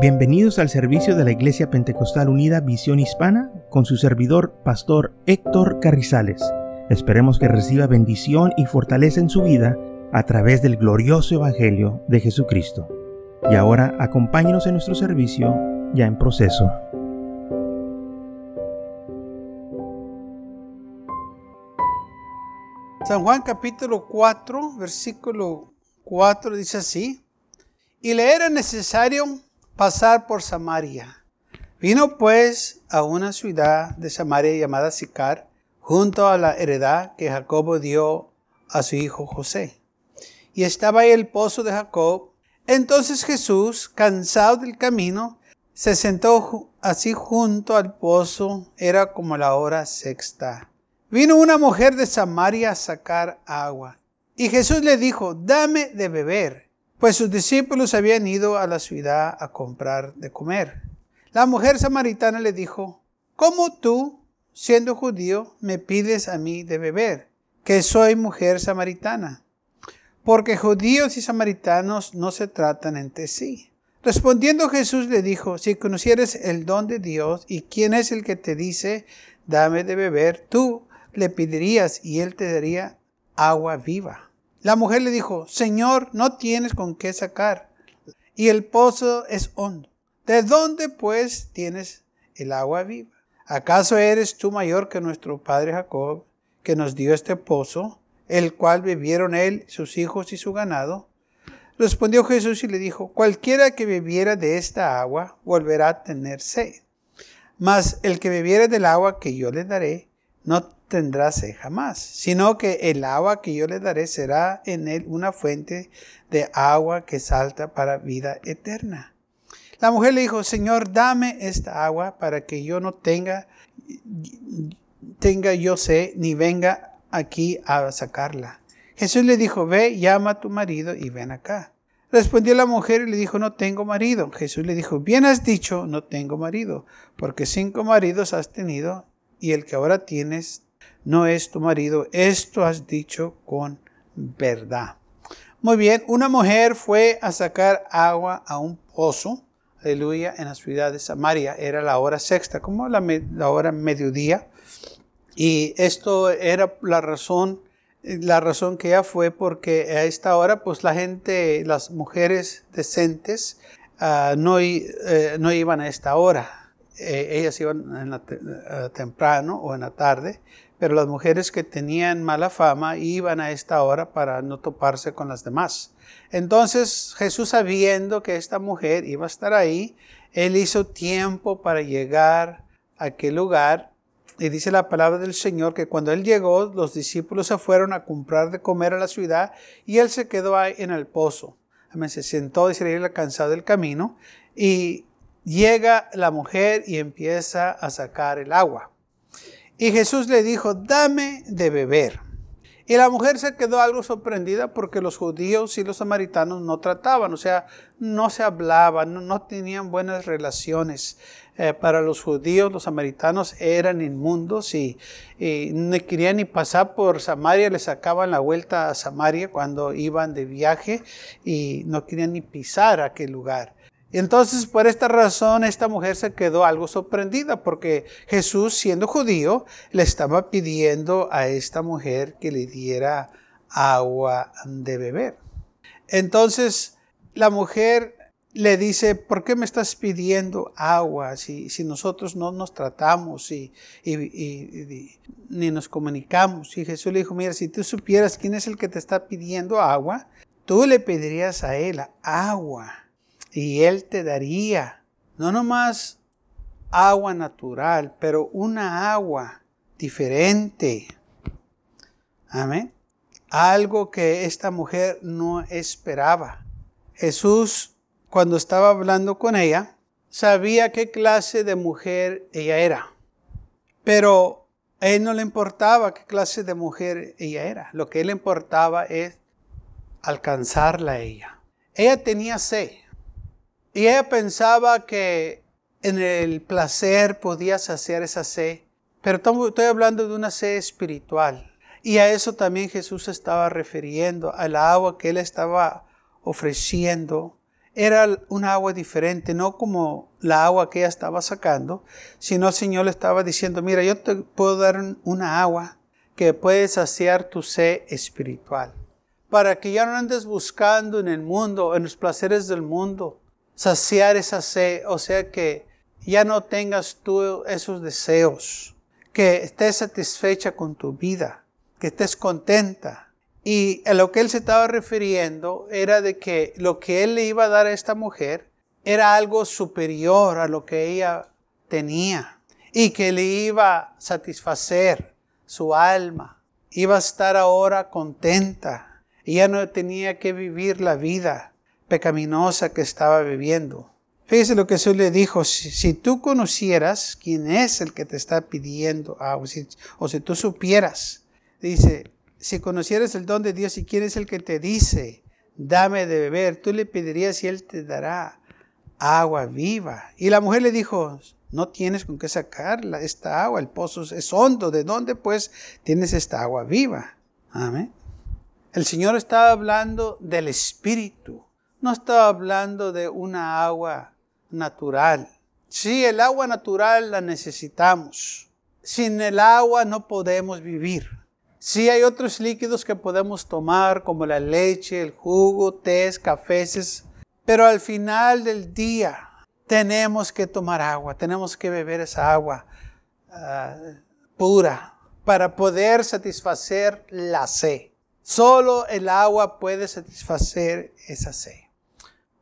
Bienvenidos al servicio de la Iglesia Pentecostal Unida Visión Hispana con su servidor, Pastor Héctor Carrizales. Esperemos que reciba bendición y fortaleza en su vida a través del glorioso Evangelio de Jesucristo. Y ahora acompáñenos en nuestro servicio ya en proceso. San Juan capítulo 4, versículo 4 dice así, y le era necesario pasar por Samaria. Vino pues a una ciudad de Samaria llamada Sicar, junto a la heredad que Jacobo dio a su hijo José. Y estaba ahí el pozo de Jacob. Entonces Jesús, cansado del camino, se sentó así junto al pozo. Era como la hora sexta. Vino una mujer de Samaria a sacar agua. Y Jesús le dijo, dame de beber pues sus discípulos habían ido a la ciudad a comprar de comer. La mujer samaritana le dijo, ¿cómo tú, siendo judío, me pides a mí de beber, que soy mujer samaritana? Porque judíos y samaritanos no se tratan entre sí. Respondiendo Jesús le dijo, si conocieres el don de Dios y quién es el que te dice, dame de beber, tú le pedirías y él te daría agua viva. La mujer le dijo, Señor, no tienes con qué sacar, y el pozo es hondo. ¿De dónde pues tienes el agua viva? ¿Acaso eres tú mayor que nuestro padre Jacob, que nos dio este pozo, el cual bebieron él, sus hijos y su ganado? Respondió Jesús y le dijo, cualquiera que bebiera de esta agua volverá a tener sed. Mas el que bebiera del agua que yo le daré, no tendrá sed jamás, sino que el agua que yo le daré será en él una fuente de agua que salta para vida eterna. La mujer le dijo, Señor, dame esta agua para que yo no tenga, tenga yo sed, ni venga aquí a sacarla. Jesús le dijo, ve, llama a tu marido y ven acá. Respondió la mujer y le dijo, no tengo marido. Jesús le dijo, bien has dicho, no tengo marido, porque cinco maridos has tenido y el que ahora tienes no es tu marido. Esto has dicho con verdad. Muy bien, una mujer fue a sacar agua a un pozo, aleluya, en la ciudad de Samaria. Era la hora sexta, como la, la hora mediodía. Y esto era la razón, la razón que ella fue porque a esta hora, pues la gente, las mujeres decentes, uh, no, eh, no iban a esta hora. Eh, ellas iban en la, uh, temprano o en la tarde, pero las mujeres que tenían mala fama iban a esta hora para no toparse con las demás. Entonces Jesús sabiendo que esta mujer iba a estar ahí, él hizo tiempo para llegar a aquel lugar. Y dice la palabra del Señor que cuando él llegó, los discípulos se fueron a comprar de comer a la ciudad y él se quedó ahí en el pozo. Se sentó, dice él, cansado del camino y llega la mujer y empieza a sacar el agua. Y Jesús le dijo, dame de beber. Y la mujer se quedó algo sorprendida porque los judíos y los samaritanos no trataban, o sea, no se hablaban, no, tenían buenas relaciones. Eh, para los judíos, los samaritanos eran inmundos y, y, no querían ni pasar por Samaria, le sacaban la vuelta a Samaria cuando iban de viaje y no querían ni pisar aquel lugar. Y entonces por esta razón esta mujer se quedó algo sorprendida porque Jesús siendo judío le estaba pidiendo a esta mujer que le diera agua de beber. Entonces la mujer le dice, ¿por qué me estás pidiendo agua si, si nosotros no nos tratamos y, ni nos comunicamos? Y Jesús le dijo, mira, si tú supieras quién es el que te está pidiendo agua, tú le pedirías a él agua y Él te daría no nomás agua natural, pero una agua diferente. Amén. Algo que esta mujer no esperaba. Jesús, cuando estaba hablando con ella, sabía qué clase de mujer ella era. Pero a él no le importaba qué clase de mujer ella era. Lo que él le importaba es alcanzarla a ella. Ella tenía sed. Y ella pensaba que en el placer podía saciar esa sed, pero estoy hablando de una sed espiritual. Y a eso también Jesús estaba refiriendo, al agua que él estaba ofreciendo. era una agua diferente, no como la agua que ella estaba sacando, sino el Señor le estaba diciendo, mira, yo te puedo dar una agua que puede saciar tu sed espiritual, para que ya no andes buscando en el mundo, en los placeres del mundo, saciar esa sed, o sea que ya no tengas tú esos deseos, que estés satisfecha con tu vida, que estés contenta, y a lo que él se estaba refiriendo era de que lo que él le iba a dar a esta mujer era algo superior a lo que ella tenía y que le iba a satisfacer su alma. Iba a estar ahora contenta. Y ya no tenía que vivir la vida pecaminosa que estaba viviendo. Fíjese lo que Jesús le dijo, si, tú conocieras quién es el que te está pidiendo, o si tú supieras, dice, si conocieras el don de Dios y quién es el que te dice, dame de beber, tú le pedirías y él te dará agua viva. Y la mujer le dijo, no tienes con qué sacarla, esta agua, el pozo es hondo, ¿de dónde pues tienes esta agua viva? Amén. El Señor estaba hablando del Espíritu, no estaba hablando de una agua natural. Sí, el agua natural la necesitamos. Sin el agua no podemos vivir. Sí hay otros líquidos que podemos tomar, como la leche, el jugo, té, cafés, pero al final del día tenemos que tomar agua, tenemos que beber esa agua ah, pura para poder satisfacer la sed. Solo el agua puede satisfacer esa sed.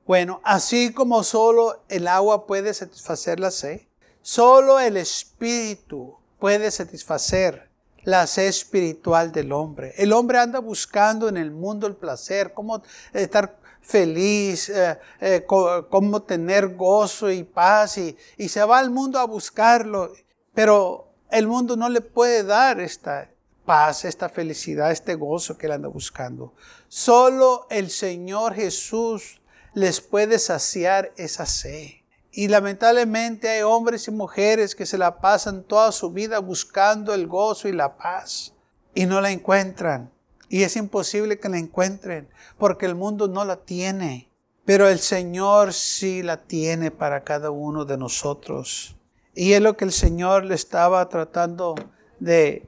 Bueno, así como solo el agua puede satisfacer la sed, solo el Espíritu puede satisfacer la sed espiritual del hombre. El hombre anda buscando en el mundo el placer, cómo estar feliz, eh, eh, cómo tener gozo y paz y, y se va al mundo a buscarlo, pero el mundo no le puede dar esta paz, esta felicidad, este gozo que él anda buscando. Solo el Señor Jesús les puede saciar esa sed. Y lamentablemente hay hombres y mujeres que se la pasan toda su vida buscando el gozo y la paz y no la encuentran. Y es imposible que la encuentren porque el mundo no la tiene. Pero el Señor sí la tiene para cada uno de nosotros. Y es lo que el Señor le estaba tratando de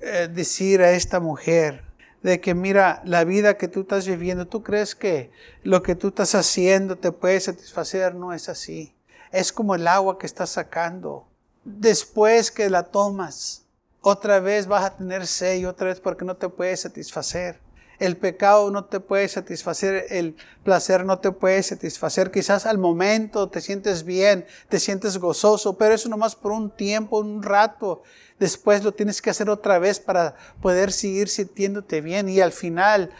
eh, decir a esta mujer de que mira, la vida que tú estás viviendo, tú crees que lo que tú estás haciendo te puede satisfacer, no es así. Es como el agua que estás sacando. Después que la tomas, otra vez vas a tener sed y otra vez porque no te puede satisfacer. El pecado no te puede satisfacer, el placer no te puede satisfacer. Quizás al momento te sientes bien, te sientes gozoso, pero eso nomás por un tiempo, un rato. Después lo tienes que hacer otra vez para poder seguir sintiéndote bien y al final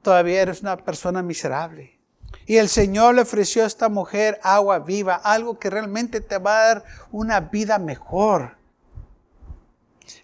todavía eres una persona miserable. Y el Señor le ofreció a esta mujer agua viva, algo que realmente te va a dar una vida mejor.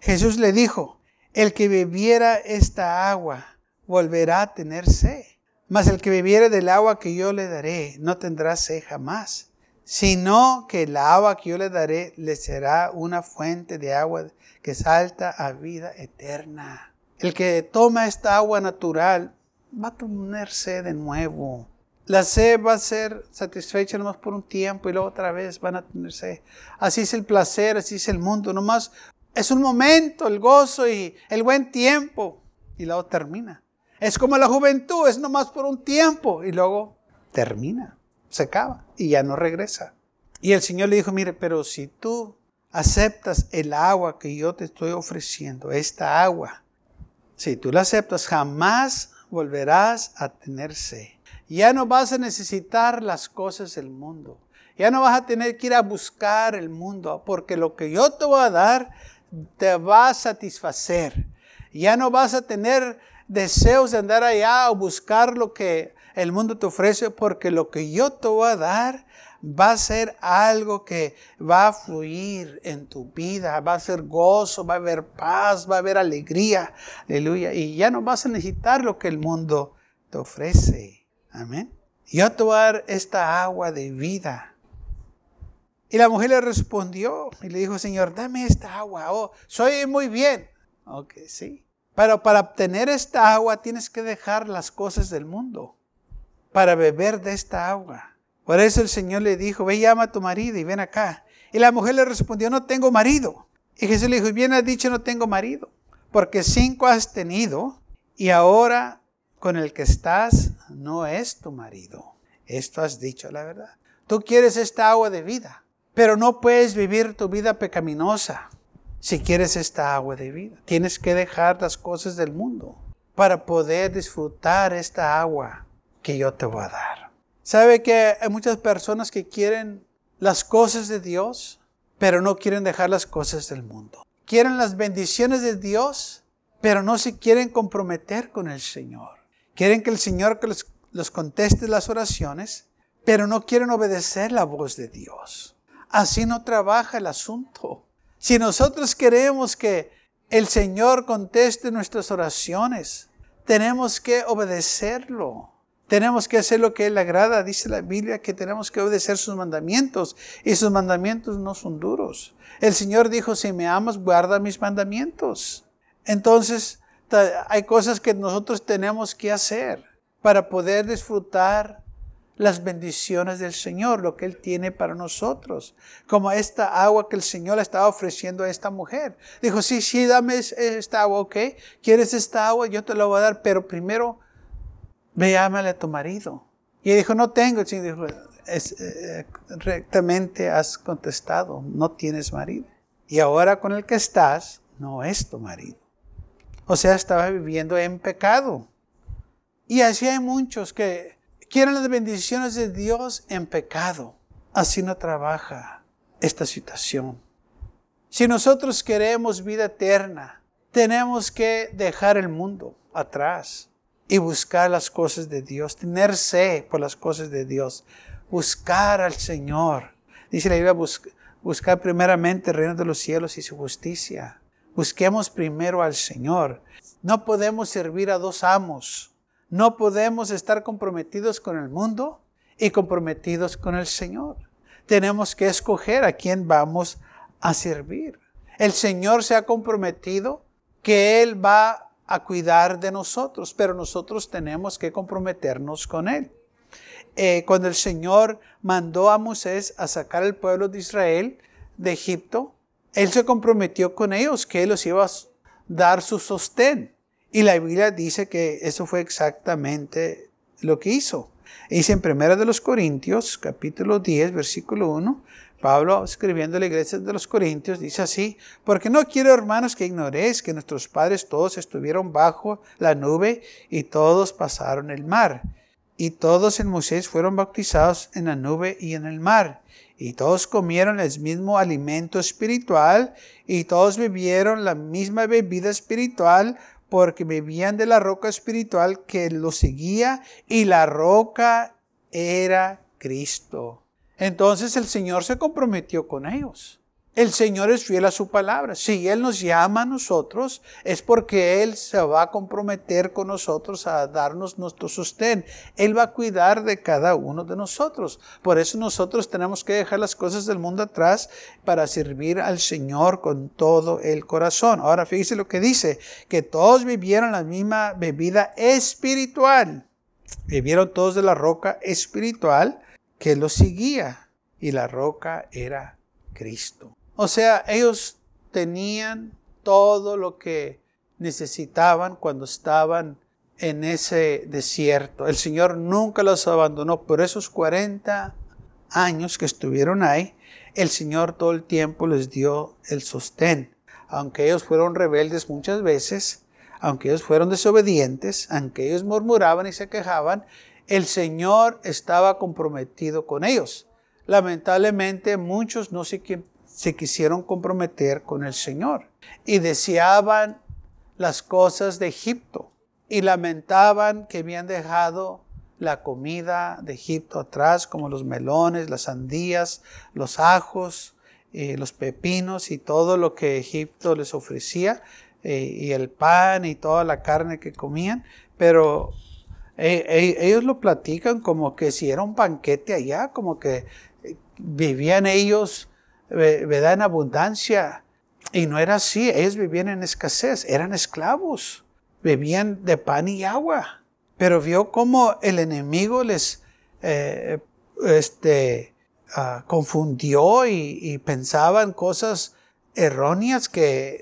Jesús le dijo, el que bebiera esta agua volverá a tener sed. Mas el que bebiere del agua que yo le daré no tendrá sed jamás, sino que el agua que yo le daré le será una fuente de agua que salta a vida eterna. El que toma esta agua natural va a tener sed de nuevo. La sed va a ser satisfecha nomás por un tiempo y luego otra vez van a tener sed. Así es el placer, así es el mundo. Nomás es un momento, el gozo y el buen tiempo. Y luego termina. Es como la juventud, es nomás por un tiempo y luego termina, se acaba y ya no regresa. Y el Señor le dijo, mire, pero si tú aceptas el agua que yo te estoy ofreciendo, esta agua, si tú la aceptas, jamás volverás a tener sed. Ya no vas a necesitar las cosas del mundo. Ya no vas a tener que ir a buscar el mundo, porque lo que yo te voy a dar te va a satisfacer. Ya no vas a tener deseos de andar allá o buscar lo que el mundo te ofrece, porque lo que yo te voy a dar va a ser algo que va a fluir en tu vida, va a ser gozo, va a haber paz, va a haber alegría, aleluya, y ya no vas a necesitar lo que el mundo te ofrece, amén. Yo te voy a dar esta agua de vida. Y la mujer le respondió y le dijo, Señor, dame esta agua, oh, soy muy bien. Ok, sí. Pero para obtener esta agua tienes que dejar las cosas del mundo. para beber de esta agua. Por eso el Señor le dijo, ve llama a tu marido y ven acá. Y la mujer le respondió, no tengo marido. Y Jesús le dijo, bien has dicho, no tengo marido, porque cinco has tenido y ahora con el que estás no es tu marido. Esto has dicho la verdad. Tú quieres esta agua de vida, pero no puedes vivir tu vida pecaminosa si quieres esta agua de vida. Tienes que dejar las cosas del mundo para poder disfrutar esta agua que yo te voy a dar. ¿Sabe que hay muchas personas que quieren las cosas de Dios, pero no quieren dejar las cosas del mundo? Quieren las bendiciones de Dios, pero no se quieren comprometer con el Señor. Quieren que el Señor les, conteste las oraciones, pero no quieren obedecer la voz de Dios. Así no trabaja el asunto. Si nosotros queremos que el Señor conteste nuestras oraciones, tenemos que obedecerlo. Tenemos que hacer lo que Él agrada. Dice la Biblia que tenemos que obedecer sus mandamientos y sus mandamientos no son duros. El Señor dijo, si me amas, guarda mis mandamientos. Entonces, hay cosas que nosotros tenemos que hacer para poder disfrutar las bendiciones del Señor, lo que Él tiene para nosotros. Como esta agua que el Señor le estaba ofreciendo a esta mujer. Dijo, sí, sí, dame esta agua, ¿ok? ¿Quieres esta agua? Yo te la voy a dar, pero primero ve, ámale a tu marido. Y él dijo, no tengo. Y dijo, es, eh, rectamente has contestado, no tienes marido. Y ahora con el que estás, no es tu marido. O sea, estaba viviendo en pecado. Y así hay muchos que quieren las bendiciones de Dios en pecado. Así no trabaja esta situación. Si nosotros queremos vida eterna, tenemos que dejar el mundo atrás y buscar las cosas de Dios, tener sed por las cosas de Dios, buscar al Señor. Dice la Biblia, buscar primeramente el reino de los cielos y su justicia. Busquemos primero al Señor. No podemos servir a dos amos. No podemos estar comprometidos con el mundo y comprometidos con el Señor. Tenemos que escoger a quién vamos a servir. El Señor se ha comprometido que Él va a cuidar de nosotros, pero nosotros tenemos que comprometernos con Él. Eh, cuando el Señor mandó a Moisés a sacar al pueblo de Israel de Egipto, Él se comprometió con ellos que Él los iba a dar su sostén. Y la Biblia dice que eso fue exactamente lo que hizo. Dice en 1 de los Corintios, capítulo 10, versículo 1, Pablo, escribiendo a la iglesia de los Corintios, dice así, porque no quiero, hermanos, que ignoréis que nuestros padres todos estuvieron bajo la nube y todos pasaron el mar. Y todos en Moisés fueron bautizados en la nube y en el mar. Y todos comieron el mismo alimento espiritual y todos bebieron la misma bebida espiritual porque bebían de la roca espiritual que los seguía y la roca era Cristo. Entonces el Señor se comprometió con ellos. El Señor es fiel a su palabra. Si Él nos llama a nosotros, es porque Él se va a comprometer con nosotros a darnos nuestro sostén. Él va a cuidar de cada uno de nosotros. Por eso nosotros tenemos que dejar las cosas del mundo atrás para servir al Señor con todo el corazón. Ahora fíjese lo que dice, que todos vivieron la misma bebida espiritual. Vivieron todos de la roca espiritual que lo seguía y la roca era Cristo. O sea, ellos tenían todo lo que necesitaban cuando estaban en ese desierto. El Señor nunca los abandonó. Por esos 40 años que estuvieron ahí, el Señor todo el tiempo les dio el sostén. Aunque ellos fueron rebeldes muchas veces, aunque ellos fueron desobedientes, aunque ellos murmuraban y se quejaban, el Señor estaba comprometido con ellos. Lamentablemente muchos no se, se quisieron comprometer con el Señor y deseaban las cosas de Egipto y lamentaban que habían dejado la comida de Egipto atrás, como los melones, las sandías, los ajos, eh, los pepinos y todo lo que Egipto les ofrecía, eh, y el pan y toda la carne que comían, pero e, e, ellos lo platican como que si era un banquete allá, como que eh, vivían ellos, ¿verdad? En abundancia. Y no era así, ellos vivían en escasez, eran esclavos, bebían de pan y agua. pero vio cómo el enemigo les eh, este, ah, confundió y, y, pensaban cosas erróneas que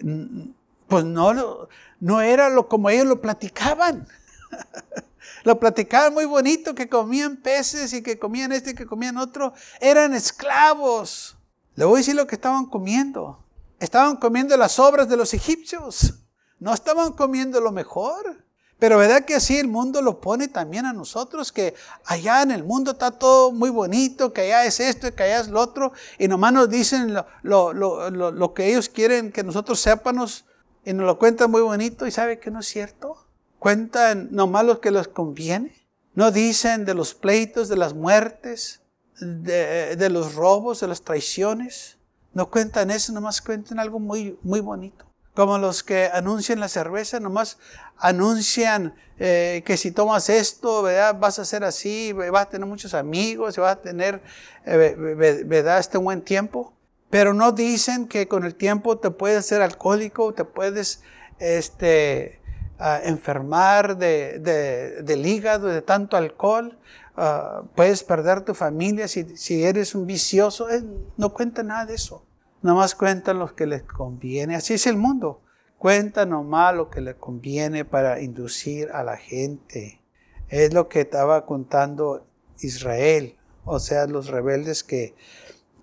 pues no, no era lo como ellos lo platicaban. lo platicaban muy bonito, que comían peces y que comían este y que comían otro. Eran esclavos. Le voy a decir lo que estaban comiendo. Estaban comiendo las obras de los egipcios. No estaban comiendo lo mejor. Pero verdad que así el mundo lo pone también a nosotros, que allá en el mundo está todo muy bonito, que allá es esto que allá es lo otro, y nomás nos dicen lo, lo, que ellos quieren que nosotros sepamos y nos lo cuentan muy bonito y sabe que no es cierto. Cuentan nomás lo que les conviene. No dicen de los pleitos, de las muertes, de, de los robos, de las traiciones. No cuentan eso, nomás cuentan algo muy, muy bonito como los que anuncian la cerveza, nomás anuncian eh, que si tomas esto, ¿verdad? vas a ser así, vas a tener muchos amigos, vas a tener, eh, ¿verdad? este buen tiempo. Pero no dicen que con el tiempo te puedes ser alcohólico, te puedes este, uh, enfermar de, de, del hígado, de tanto alcohol, uh, puedes perder tu familia si, eres un vicioso. Eh, no cuenta nada de eso. Nomás cuentan lo que les conviene. Así es el mundo. Cuentan nomás lo que les conviene para inducir a la gente. Es lo que estaba contando Israel. O sea, los rebeldes que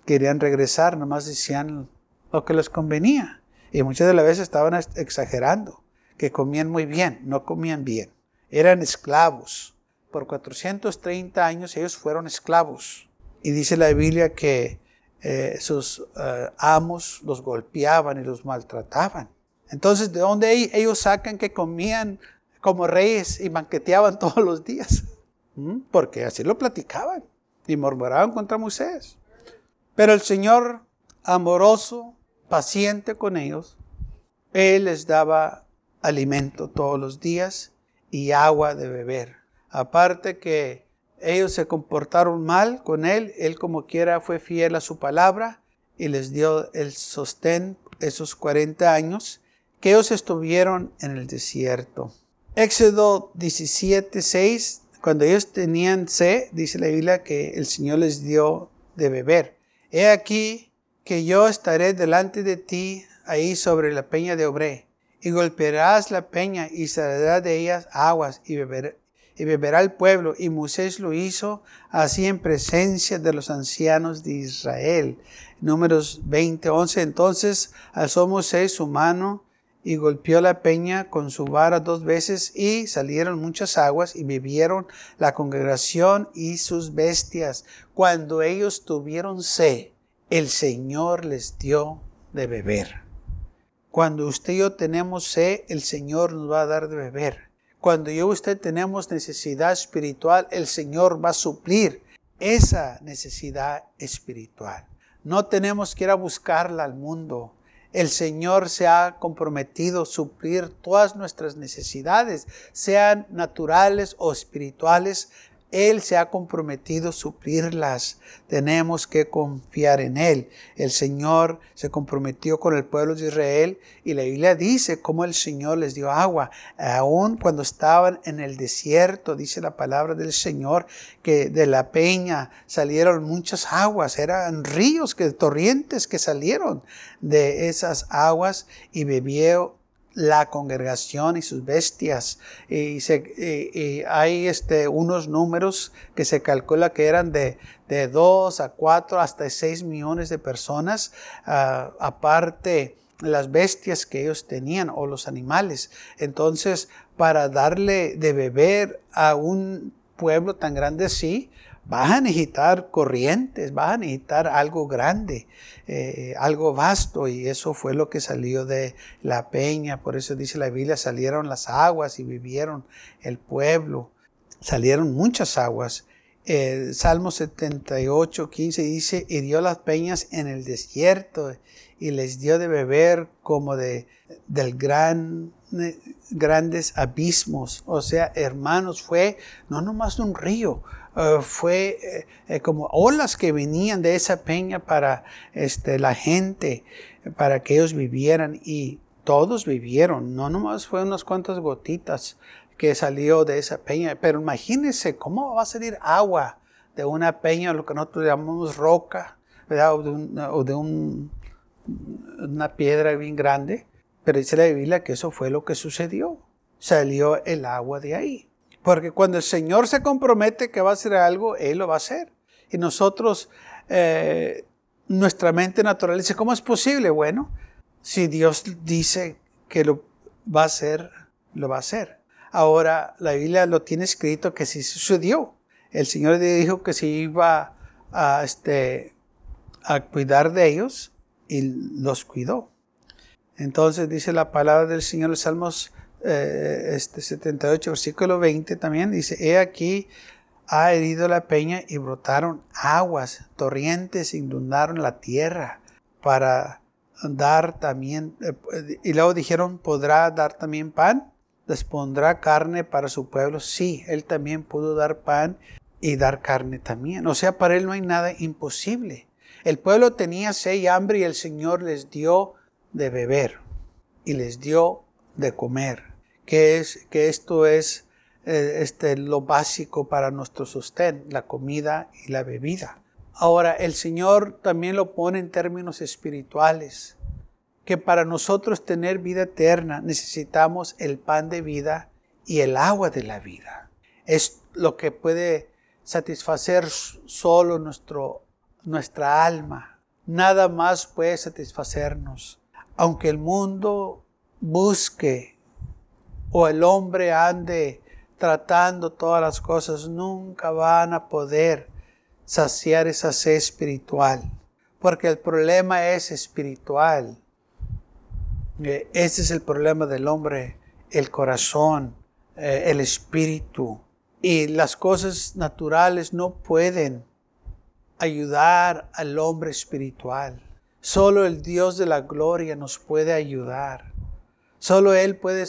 querían regresar, nomás decían lo que les convenía. Y muchas de las veces estaban exagerando, que comían muy bien, no comían bien. Eran esclavos. Por 430 años ellos fueron esclavos. Y dice la Biblia que eh, sus eh, amos los golpeaban y los maltrataban. Entonces, ¿de dónde ellos sacan que comían como reyes y banqueteaban todos los días? ¿Mm? Porque así lo platicaban y murmuraban contra Moisés. Pero el Señor, amoroso, paciente con ellos, Él les daba alimento todos los días y agua de beber. Aparte que ellos se comportaron mal con él, él como quiera fue fiel a su palabra y les dio el sostén esos 40 años que ellos estuvieron en el desierto. Éxodo 17, 6, cuando ellos tenían sed, dice la Biblia que el Señor les dio de beber. He aquí que yo estaré delante de ti ahí sobre la peña de Obré, y golpearás la peña y saldrá de ellas aguas y beber, y beberá el pueblo. Y Moisés lo hizo así en presencia de los ancianos de Israel. Números 20, 11. Entonces alzó Moisés su mano y golpeó la peña con su vara dos veces y salieron muchas aguas y bebieron la congregación y sus bestias. Cuando ellos tuvieron sed, el Señor les dio de beber. Cuando usted y yo tenemos sed, el Señor nos va a dar de beber. Cuando yo y usted tenemos necesidad espiritual, el Señor va a suplir esa necesidad espiritual. No tenemos que ir a buscarla al mundo. El Señor se ha comprometido a suplir todas nuestras necesidades, sean naturales o espirituales, él se ha comprometido a suplirlas. Tenemos que confiar en Él. El Señor se comprometió con el pueblo de Israel y la Biblia dice cómo el Señor les dio agua. Aún cuando estaban en el desierto, dice la palabra del Señor, que de la peña salieron muchas aguas. Eran ríos, que, torrientes que salieron de esas aguas y bebió la congregación y sus bestias. Y, hay este, unos números que se calcula que eran de, de 2 a 4 hasta 6 millones de personas, uh, aparte las bestias que ellos tenían o los animales. Entonces, para darle de beber a un pueblo tan grande así, vas a necesitar corrientes, vas a necesitar algo grande, eh, algo vasto, y eso fue lo que salió de la peña. Por eso dice la Biblia, salieron las aguas y vivieron el pueblo. Salieron muchas aguas. El Salmo 78, 15 dice, y dio las peñas en el desierto y les dio de beber como de, del gran, grandes abismos. O sea, hermanos, fue no nomás un río, eh, fue eh, eh, como olas que venían de esa peña para este, la gente, para que ellos vivieran y todos vivieron, no nomás fue unas cuantas gotitas que salió de esa peña. Pero imagínense cómo va a salir agua de una peña, lo que nosotros llamamos roca, o de, un, una piedra bien grande. Pero dice la Biblia que eso fue lo que sucedió. Salió el agua de ahí. Porque cuando el Señor se compromete que va a hacer algo, Él lo va a hacer. Y nosotros, eh, nuestra mente natural dice, ¿cómo es posible? Bueno, si Dios dice que lo va a hacer, lo va a hacer. Ahora, la Biblia lo tiene escrito que sí sucedió. El Señor dijo que se iba a, este, a cuidar de ellos y los cuidó. Entonces dice la palabra del Señor en Salmos eh, este 78, versículo 20 también, dice, he aquí ha herido la peña y brotaron aguas, torrentes inundaron la tierra para dar también, eh, y luego dijeron, ¿podrá dar también pan? ¿Les pondrá carne para su pueblo? Sí, él también pudo dar pan y dar carne también. O sea, para él no hay nada imposible. El pueblo tenía sed y hambre y el Señor les dio de beber y les dio de comer, que, es, que esto es eh, este, lo básico para nuestro sostén, la comida y la bebida. Ahora, el Señor también lo pone en términos espirituales, que para nosotros tener vida eterna necesitamos el pan de vida y el agua de la vida. Es lo que puede satisfacer solo nuestro, nuestra alma. Nada más puede satisfacernos. Aunque el mundo busque o el hombre ande tratando todas las cosas, nunca van a poder saciar esa sed espiritual, porque el problema es espiritual. Eh, ese es el problema del hombre, el corazón, eh, el espíritu. Y las cosas naturales no pueden ayudar al hombre espiritual. Solo el Dios de la gloria nos puede ayudar. Solo Él puede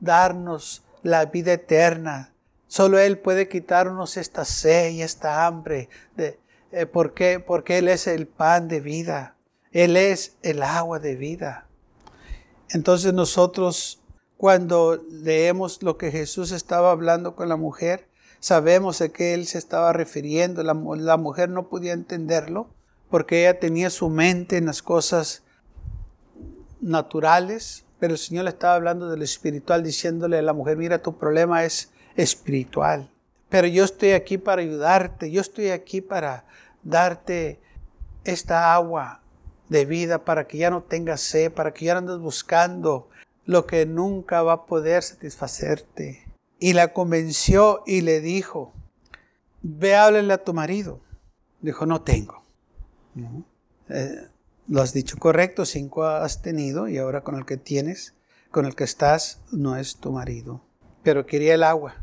darnos la vida eterna. Solo Él puede quitarnos esta sed y esta hambre. De, eh, ¿por qué? Porque Él es el pan de vida. Él es el agua de vida. Entonces nosotros cuando leemos lo que Jesús estaba hablando con la mujer, sabemos a qué Él se estaba refiriendo. La, la mujer no podía entenderlo porque ella tenía su mente en las cosas naturales, pero el Señor le estaba hablando de lo espiritual, diciéndole a la mujer, mira, tu problema es espiritual. Pero yo estoy aquí para ayudarte, yo estoy aquí para darte esta agua de vida para que ya no tengas sed, para que ya no andes buscando lo que nunca va a poder satisfacerte. Y la convenció y le dijo, ve háblale a tu marido. Dijo, no tengo. Lo has dicho correcto, cinco has tenido y ahora con el que tienes, con el que estás, no es tu marido. Pero quería el agua.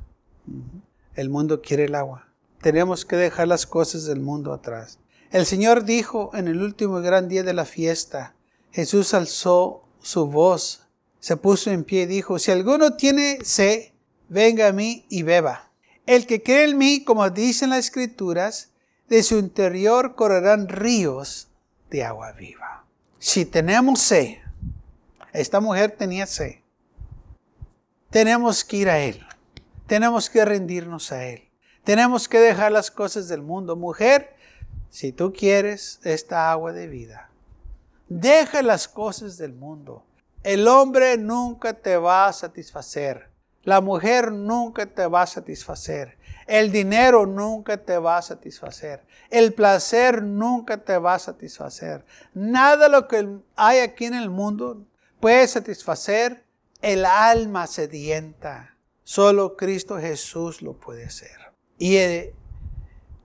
El mundo quiere el agua. Tenemos que dejar las cosas del mundo atrás. El Señor dijo en el último gran día de la fiesta, Jesús alzó su voz, se puso en pie y dijo, si alguno tiene sed, venga a mí y beba. El que cree en mí, como dicen las escrituras, de su interior correrán ríos de agua viva. Si tenemos sed, esta mujer tenía sed, tenemos que ir a Él, tenemos que rendirnos a Él, tenemos que dejar las cosas del mundo. Mujer, si tú quieres esta agua de vida, deja las cosas del mundo. El hombre nunca te va a satisfacer. La mujer nunca te va a satisfacer. El dinero nunca te va a satisfacer. El placer nunca te va a satisfacer. Nada lo que hay aquí en el mundo puede satisfacer el alma sedienta. Solo Cristo Jesús lo puede hacer. Y eh,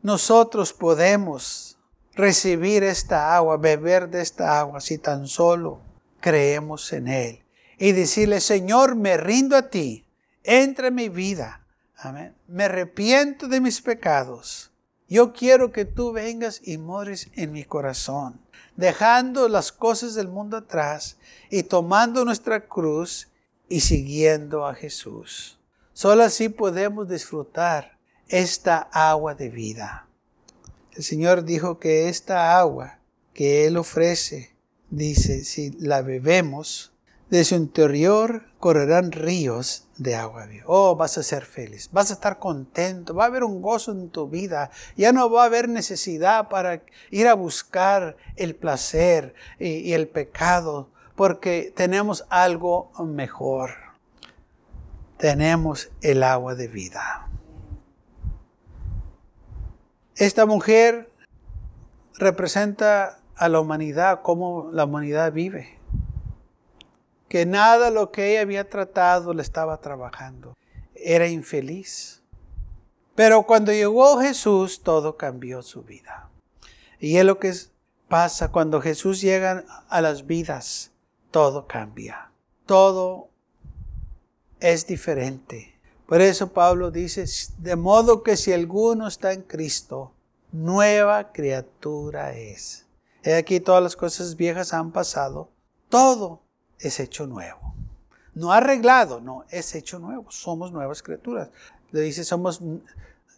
nosotros podemos recibir esta agua, beber de esta agua, si tan solo creemos en Él. Y decirle, Señor, me rindo a ti, entra en mi vida Amén. Me arrepiento de mis pecados. Yo quiero que tú vengas y mores en mi corazón, dejando las cosas del mundo atrás y tomando nuestra cruz y siguiendo a Jesús. Solo así podemos disfrutar esta agua de vida. El Señor dijo que esta agua que Él ofrece, dice, si la bebemos, De su interior correrán ríos de agua viva. Oh, vas a ser feliz, vas a estar contento, va a haber un gozo en tu vida. Ya no va a haber necesidad para ir a buscar el placer y, y el pecado, porque tenemos algo mejor. Tenemos el agua de vida. Esta mujer representa a la humanidad, cómo la humanidad vive. Que nada lo que ella había tratado le estaba trabajando. Era infeliz. Pero cuando llegó Jesús, todo cambió su vida. Y es lo que pasa cuando Jesús llega a las vidas, todo cambia. Todo es diferente. Por eso Pablo dice, de modo que si alguno está en Cristo, nueva criatura es. He aquí todas las cosas viejas han pasado, todo es hecho nuevo. No arreglado, no, es hecho nuevo. Somos nuevas criaturas. Le dice, somos,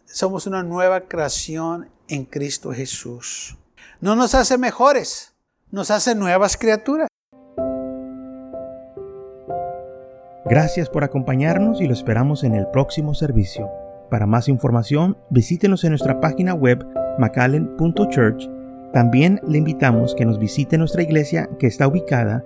somos una nueva creación en Cristo Jesús. No nos hace mejores, nos hace nuevas criaturas. Gracias por acompañarnos y lo esperamos en el próximo servicio. Para más información, visítenos en nuestra página web macallen.church. También le invitamos que nos visite nuestra iglesia que está ubicada